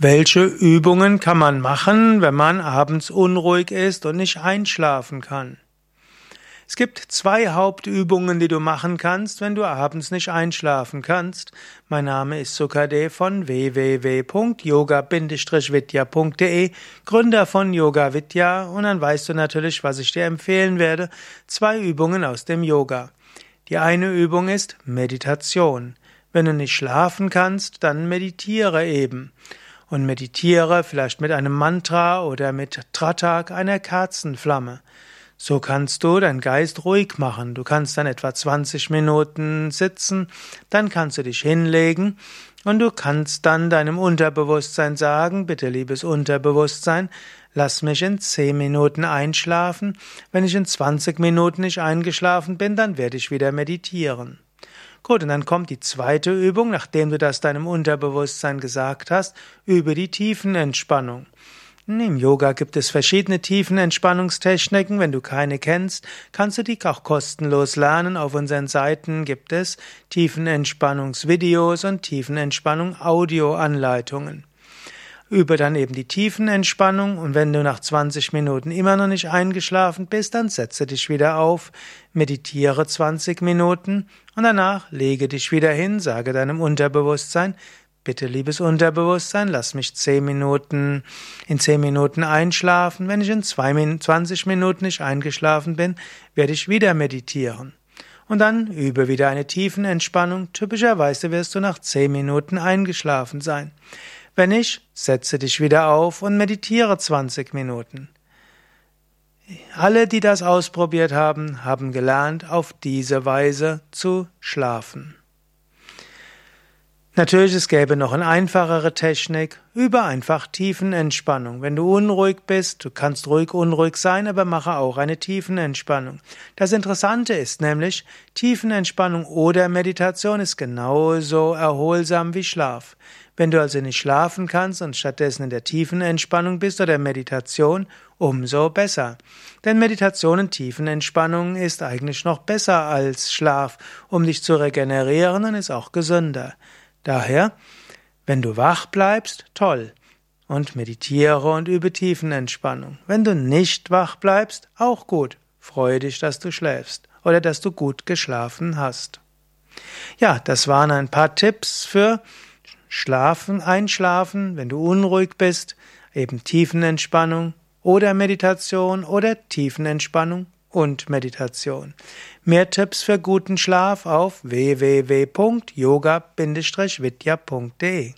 Welche Übungen kann man machen, wenn man abends unruhig ist und nicht einschlafen kann? Es gibt zwei Hauptübungen, die du machen kannst, wenn du abends nicht einschlafen kannst. Mein Name ist Sukade von www.yoga-vidya.de, Gründer von Yoga Vidya, und dann weißt du natürlich, was ich dir empfehlen werde. Zwei Übungen aus dem Yoga. Die eine Übung ist Meditation. Wenn du nicht schlafen kannst, dann meditiere eben und meditiere vielleicht mit einem Mantra oder mit Tratak, einer Kerzenflamme. So kannst du deinen Geist ruhig machen. Du kannst dann etwa 20 Minuten sitzen, dann kannst du dich hinlegen und du kannst dann deinem Unterbewusstsein sagen, bitte liebes Unterbewusstsein, lass mich in 10 Minuten einschlafen. Wenn ich in 20 Minuten nicht eingeschlafen bin, dann werde ich wieder meditieren. Gut, und dann kommt die zweite Übung, nachdem du das deinem Unterbewusstsein gesagt hast, über die Tiefenentspannung. Im Yoga gibt es verschiedene Tiefenentspannungstechniken. Wenn du keine kennst, kannst du die auch kostenlos lernen. Auf unseren Seiten gibt es Tiefenentspannungsvideos und Tiefenentspannung Audioanleitungen über dann eben die Tiefenentspannung und wenn du nach 20 Minuten immer noch nicht eingeschlafen bist, dann setze dich wieder auf, meditiere 20 Minuten und danach lege dich wieder hin, sage deinem Unterbewusstsein, Bitte, liebes Unterbewusstsein, lass mich 10 Minuten, in 10 Minuten einschlafen. Wenn ich in 20 Minuten nicht eingeschlafen bin, werde ich wieder meditieren. Und dann übe wieder eine Tiefenentspannung. Typischerweise wirst du nach 10 Minuten eingeschlafen sein. Wenn nicht, setze dich wieder auf und meditiere 20 Minuten. Alle, die das ausprobiert haben, haben gelernt, auf diese Weise zu schlafen. Natürlich, es gäbe noch eine einfachere Technik über einfach Tiefenentspannung. Wenn du unruhig bist, du kannst ruhig unruhig sein, aber mache auch eine Tiefenentspannung. Das Interessante ist nämlich, Tiefenentspannung oder Meditation ist genauso erholsam wie Schlaf. Wenn du also nicht schlafen kannst und stattdessen in der Tiefenentspannung bist oder Meditation, umso besser. Denn Meditation und Tiefenentspannung ist eigentlich noch besser als Schlaf, um dich zu regenerieren und ist auch gesünder. Daher, wenn du wach bleibst, toll. Und meditiere und übe Tiefenentspannung. Wenn du nicht wach bleibst, auch gut. Freue dich, dass du schläfst oder dass du gut geschlafen hast. Ja, das waren ein paar Tipps für Schlafen, Einschlafen, wenn du unruhig bist, eben Tiefenentspannung oder Meditation oder Tiefenentspannung und Meditation. Mehr Tipps für guten Schlaf auf www.yoga-vidya.de